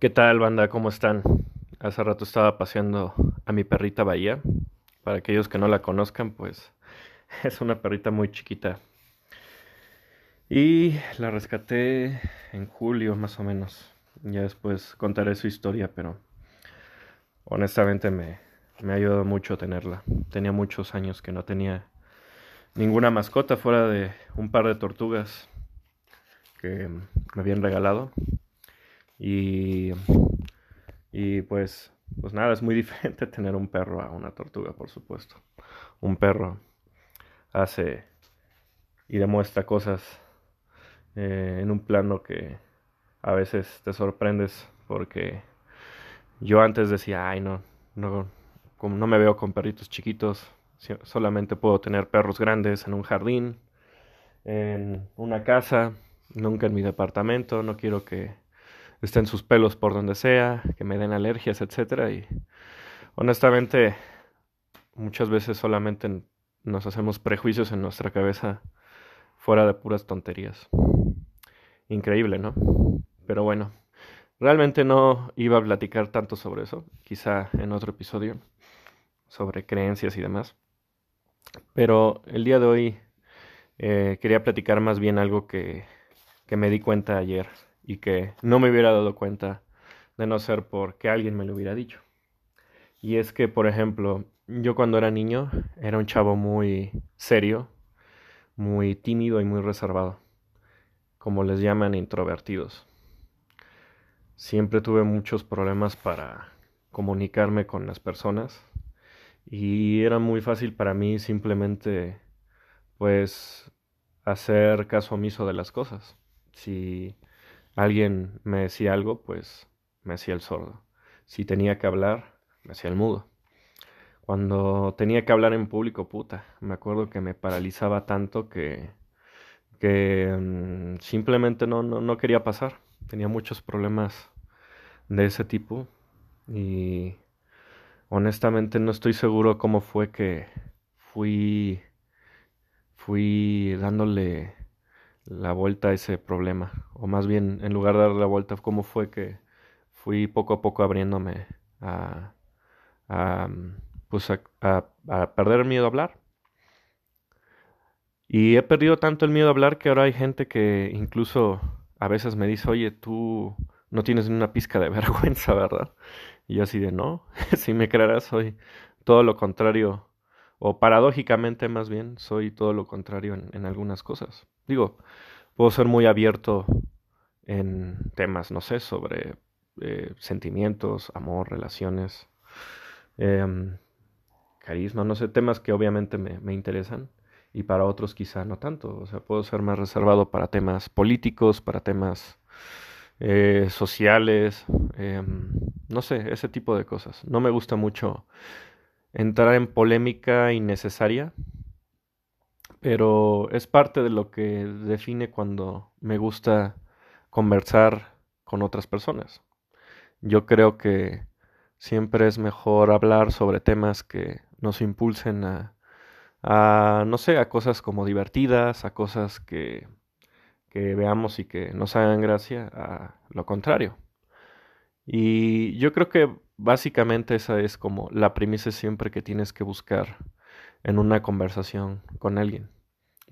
¿Qué tal, banda? ¿Cómo están? Hace rato estaba paseando a mi perrita Bahía. Para aquellos que no la conozcan, pues es una perrita muy chiquita. Y la rescaté en julio más o menos. Ya después contaré su historia, pero honestamente me, me ha ayudado mucho tenerla. Tenía muchos años que no tenía ninguna mascota fuera de un par de tortugas que me habían regalado. Y, y pues, pues nada, es muy diferente tener un perro a una tortuga, por supuesto. Un perro hace y demuestra cosas eh, en un plano que a veces te sorprendes porque yo antes decía, ay no, no, como no me veo con perritos chiquitos, solamente puedo tener perros grandes en un jardín, en una casa, nunca en mi departamento, no quiero que estén sus pelos por donde sea, que me den alergias, etcétera y honestamente muchas veces solamente nos hacemos prejuicios en nuestra cabeza fuera de puras tonterías. Increíble, ¿no? Pero bueno, realmente no iba a platicar tanto sobre eso, quizá en otro episodio, sobre creencias y demás. Pero el día de hoy eh, quería platicar más bien algo que, que me di cuenta ayer y que no me hubiera dado cuenta de no ser porque alguien me lo hubiera dicho. Y es que, por ejemplo, yo cuando era niño era un chavo muy serio, muy tímido y muy reservado, como les llaman introvertidos. Siempre tuve muchos problemas para comunicarme con las personas y era muy fácil para mí simplemente pues hacer caso omiso de las cosas. Si alguien me decía algo, pues me hacía el sordo. Si tenía que hablar, me hacía el mudo. Cuando tenía que hablar en público, puta, me acuerdo que me paralizaba tanto que, que mm, simplemente no, no, no quería pasar. Tenía muchos problemas de ese tipo y honestamente no estoy seguro cómo fue que fui fui dándole la vuelta a ese problema o más bien en lugar de darle la vuelta cómo fue que fui poco a poco abriéndome a, a pues a, a, perder el miedo a hablar y he perdido tanto el miedo a hablar que ahora hay gente que incluso a veces me dice oye tú no tienes ni una pizca de vergüenza, ¿verdad? Y yo así de, no, si me creerás, soy todo lo contrario, o paradójicamente más bien, soy todo lo contrario en, algunas cosas. Digo, puedo ser muy abierto en temas, no sé, sobre eh, sentimientos, amor, relaciones, em, carisma, no sé, temas que obviamente me, me interesan y para otros quizá no tanto. O sea, puedo ser más reservado para temas políticos, para temas eh, sociales, em, no sé, ese tipo de cosas. No me gusta mucho entrar en polémica innecesaria, pero es parte de lo que define cuando me gusta conversar con otras personas. Yo creo que siempre es mejor hablar sobre temas que nos impulsen a, a no sé, a cosas como divertidas, a cosas que que veamos y que nos hagan gracia a lo contrario. Y yo creo que básicamente esa es como la premisa siempre que tienes que buscar en una conversación con alguien.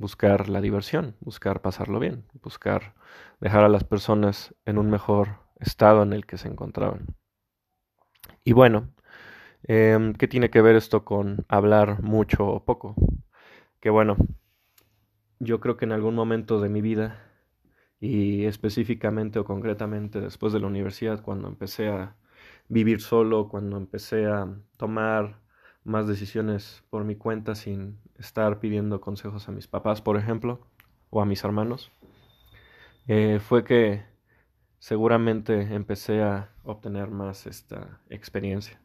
Buscar la diversión, buscar pasarlo bien, buscar dejar a las personas en un mejor estado en el que se encontraban. Y bueno, em, ¿qué tiene que ver esto con hablar mucho o poco? Que bueno, yo creo que en algún momento de mi vida y específicamente o concretamente después de la universidad, cuando empecé a vivir solo, cuando empecé a tomar más decisiones por mi cuenta sin estar pidiendo consejos a mis papás, por ejemplo, o a mis hermanos, eh, fue que seguramente empecé a obtener más esta experiencia.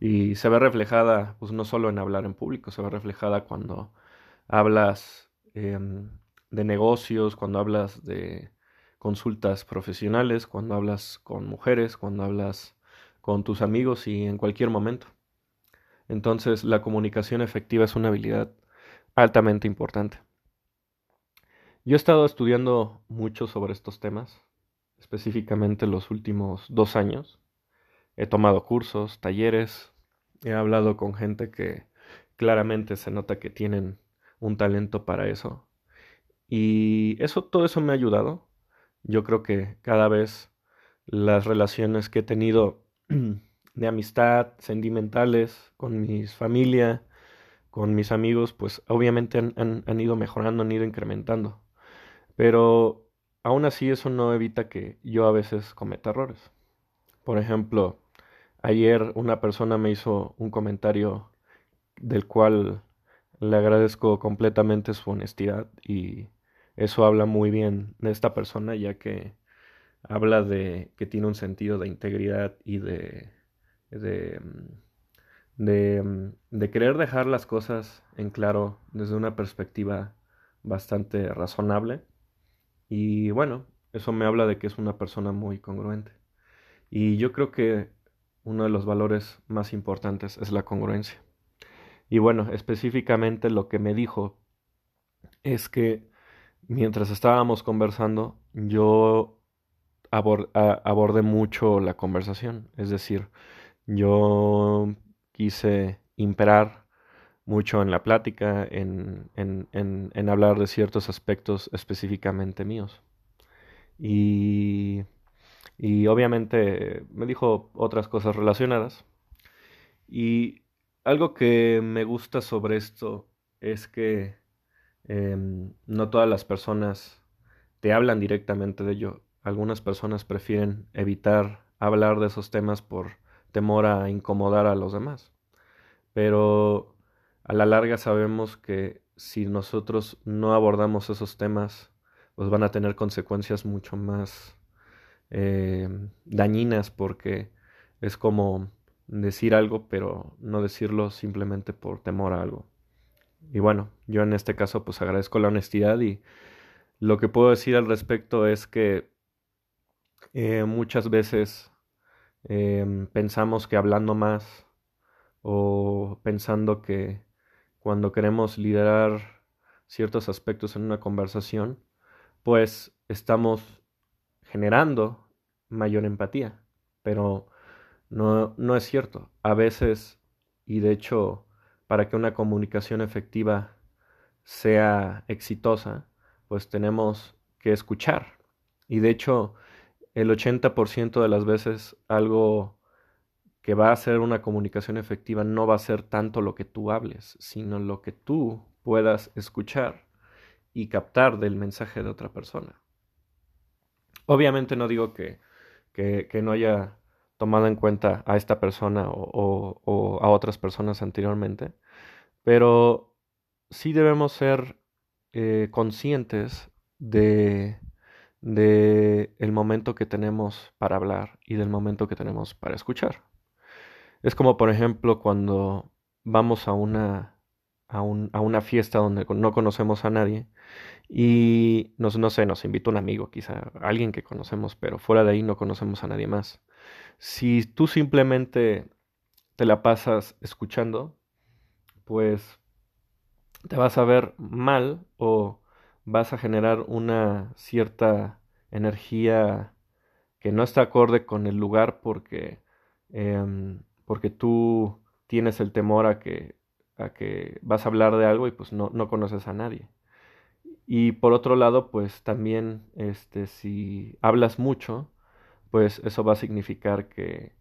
Y se ve reflejada, pues no solo en hablar en público, se ve reflejada cuando hablas em, de negocios, cuando hablas de consultas profesionales, cuando hablas con mujeres, cuando hablas con tus amigos y en cualquier momento. Entonces la comunicación efectiva es una habilidad altamente importante. Yo he estado estudiando mucho sobre estos temas, específicamente los últimos dos años. He tomado cursos, talleres, he hablado con gente que claramente se nota que tienen un talento para eso. Y eso, todo eso me ha ayudado. Yo creo que cada vez las relaciones que he tenido de amistad, sentimentales, con mi familia, con mis amigos, pues obviamente han, han, ido mejorando, han ido incrementando. Pero aún así eso no evita que yo a veces cometa errores. Por ejemplo, ayer una persona me hizo un comentario del cual le agradezco completamente su honestidad y eso habla muy bien de esta persona ya que habla de que tiene un sentido de integridad y de de, de, de querer dejar las cosas en claro desde una perspectiva bastante razonable y bueno, eso me habla de que es una persona muy congruente y yo creo que uno de los valores más importantes es la congruencia. Y bueno, específicamente lo que me dijo es que mientras estábamos conversando, yo abordé mucho la conversación. Es decir, yo quise imperar mucho en la plática, en, en, en, hablar de ciertos aspectos específicamente míos. Y, y obviamente me dijo otras cosas relacionadas. Y algo que me gusta sobre esto es que em, no todas las personas te hablan directamente de ello. Algunas personas prefieren evitar hablar de esos temas por temor a incomodar a los demás. Pero a la larga sabemos que si nosotros no abordamos esos temas, pues van a tener consecuencias mucho más em, dañinas porque es como decir algo, pero no decirlo simplemente por temor a algo. Y bueno, yo en este caso pues agradezco la honestidad y lo que puedo decir al respecto es que eh, muchas veces em, pensamos que hablando más o pensando que cuando queremos liderar ciertos aspectos en una conversación, pues estamos generando mayor empatía. Pero no, no es cierto. A veces, y de hecho, para que una comunicación efectiva sea exitosa, pues tenemos que escuchar. Y de hecho, el 80% de las veces algo que va a ser una comunicación efectiva no va a ser tanto lo que tú hables, sino lo que tú puedas escuchar y captar del mensaje de otra persona. Obviamente no digo que, que, no haya tomado en cuenta a esta persona o, a otras personas anteriormente, pero sí debemos ser eh, conscientes de, de el momento que tenemos para hablar y del momento que tenemos para escuchar. Es como por ejemplo cuando vamos a una, a, a una fiesta donde no conocemos a nadie y nos, no sé, nos invita un amigo, quizá alguien que conocemos, pero fuera de ahí no conocemos a nadie más. Si tú simplemente te la pasas escuchando, pues te vas a ver mal o vas a generar una cierta energía que no está acorde con el lugar porque, em, porque tú tienes el temor a que, a que vas a hablar de algo y pues no, no conoces a nadie. Y por otro lado, pues también este, si hablas mucho, pues eso va a significar que,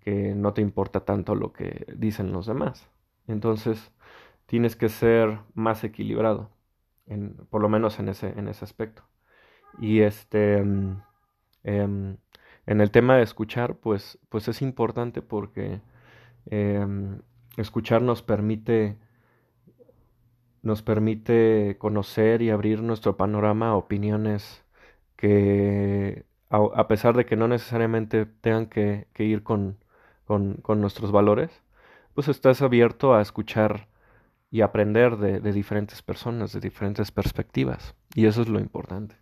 que no te importa tanto lo que dicen los demás. Entonces, tienes que ser más equilibrado, en, por lo menos en ese, en ese aspecto. Y este, em, em, en el tema de escuchar, pues, pues es importante porque em, escuchar nos permite, nos permite conocer y abrir nuestro panorama a opiniones que a, pesar de que no necesariamente tengan que, ir con, con, nuestros valores, pues estás abierto a escuchar y aprender de, diferentes personas, de diferentes perspectivas. Y eso es lo importante.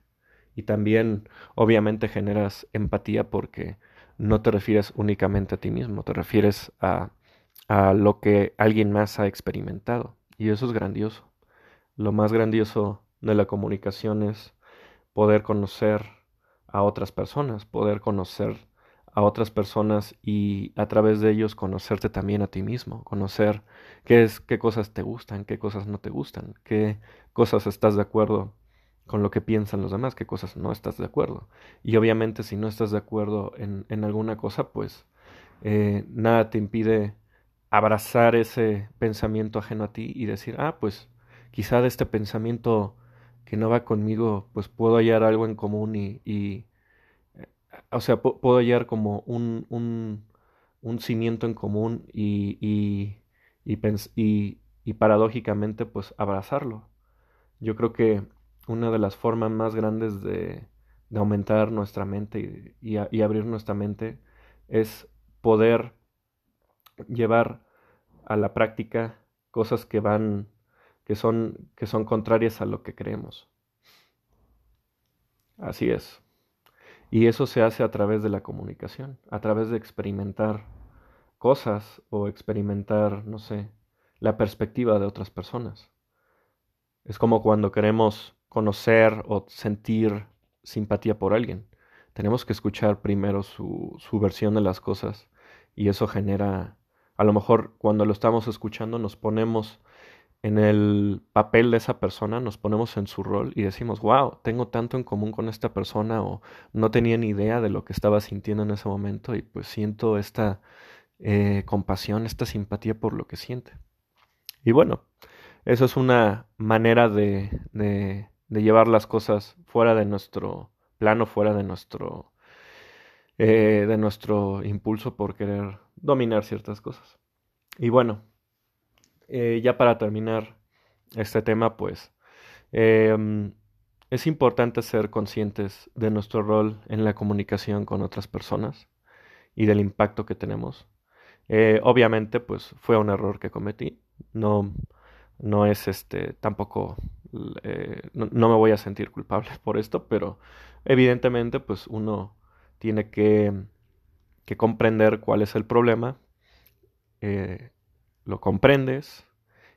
Y también, obviamente, generas empatía porque no te refieres únicamente a ti mismo, te refieres a, a lo que alguien más ha experimentado. Y eso es grandioso. Lo más grandioso de la comunicación es poder conocer a otras personas, poder conocer a otras personas y a través de ellos conocerte también a ti mismo, conocer qué es, qué cosas te gustan, qué cosas no te gustan, qué cosas estás de acuerdo con lo que piensan los demás, qué cosas no estás de acuerdo. Y obviamente si no estás de acuerdo en, en alguna cosa, pues eh, nada te impide abrazar ese pensamiento ajeno a ti y decir, ah, pues quizá de este pensamiento que no va conmigo, pues puedo hallar algo en común y, o sea, puedo hallar como un, un, un cimiento en común y, y, y, y, paradójicamente, pues abrazarlo. Yo creo que una de las formas más grandes de, de aumentar nuestra mente y, y abrir nuestra mente es poder llevar a la práctica cosas que van que son, que son contrarias a lo que creemos. Así es. Y eso se hace a través de la comunicación, a través de experimentar cosas o experimentar, no sé, la perspectiva de otras personas. Es como cuando queremos conocer o sentir simpatía por alguien. Tenemos que escuchar primero su, su versión de las cosas y eso genera, a lo mejor cuando lo estamos escuchando nos ponemos en el papel de esa persona, nos ponemos en su rol y decimos, wow, tengo tanto en común con esta persona o no tenía ni idea de lo que estaba sintiendo en ese momento y pues siento esta eh, compasión, esta simpatía por lo que siente. Y bueno, eso es una manera de, de, llevar las cosas fuera de nuestro plano, fuera de nuestro, eh, de nuestro impulso por querer dominar ciertas cosas. Y bueno, eh, ya para terminar este tema, pues em, es importante ser conscientes de nuestro rol en la comunicación con otras personas y del impacto que tenemos. Eh, obviamente, pues fue un error que cometí. No, no es este, tampoco, eh, no, me voy a sentir culpable por esto, pero evidentemente, pues uno tiene que, que comprender cuál es el problema lo comprendes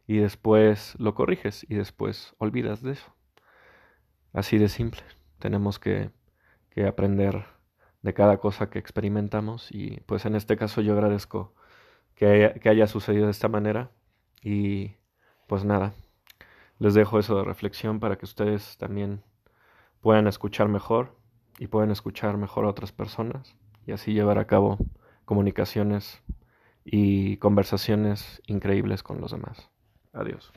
y después lo corriges y después olvidas de eso. Así de simple. Tenemos que, que aprender de cada cosa que experimentamos y pues en este caso yo agradezco que haya, que haya sucedido de esta manera y pues nada, les dejo eso de reflexión para que ustedes también puedan escuchar mejor y puedan escuchar mejor a otras personas y así llevar a cabo comunicaciones y conversaciones increíbles con los demás. Adiós.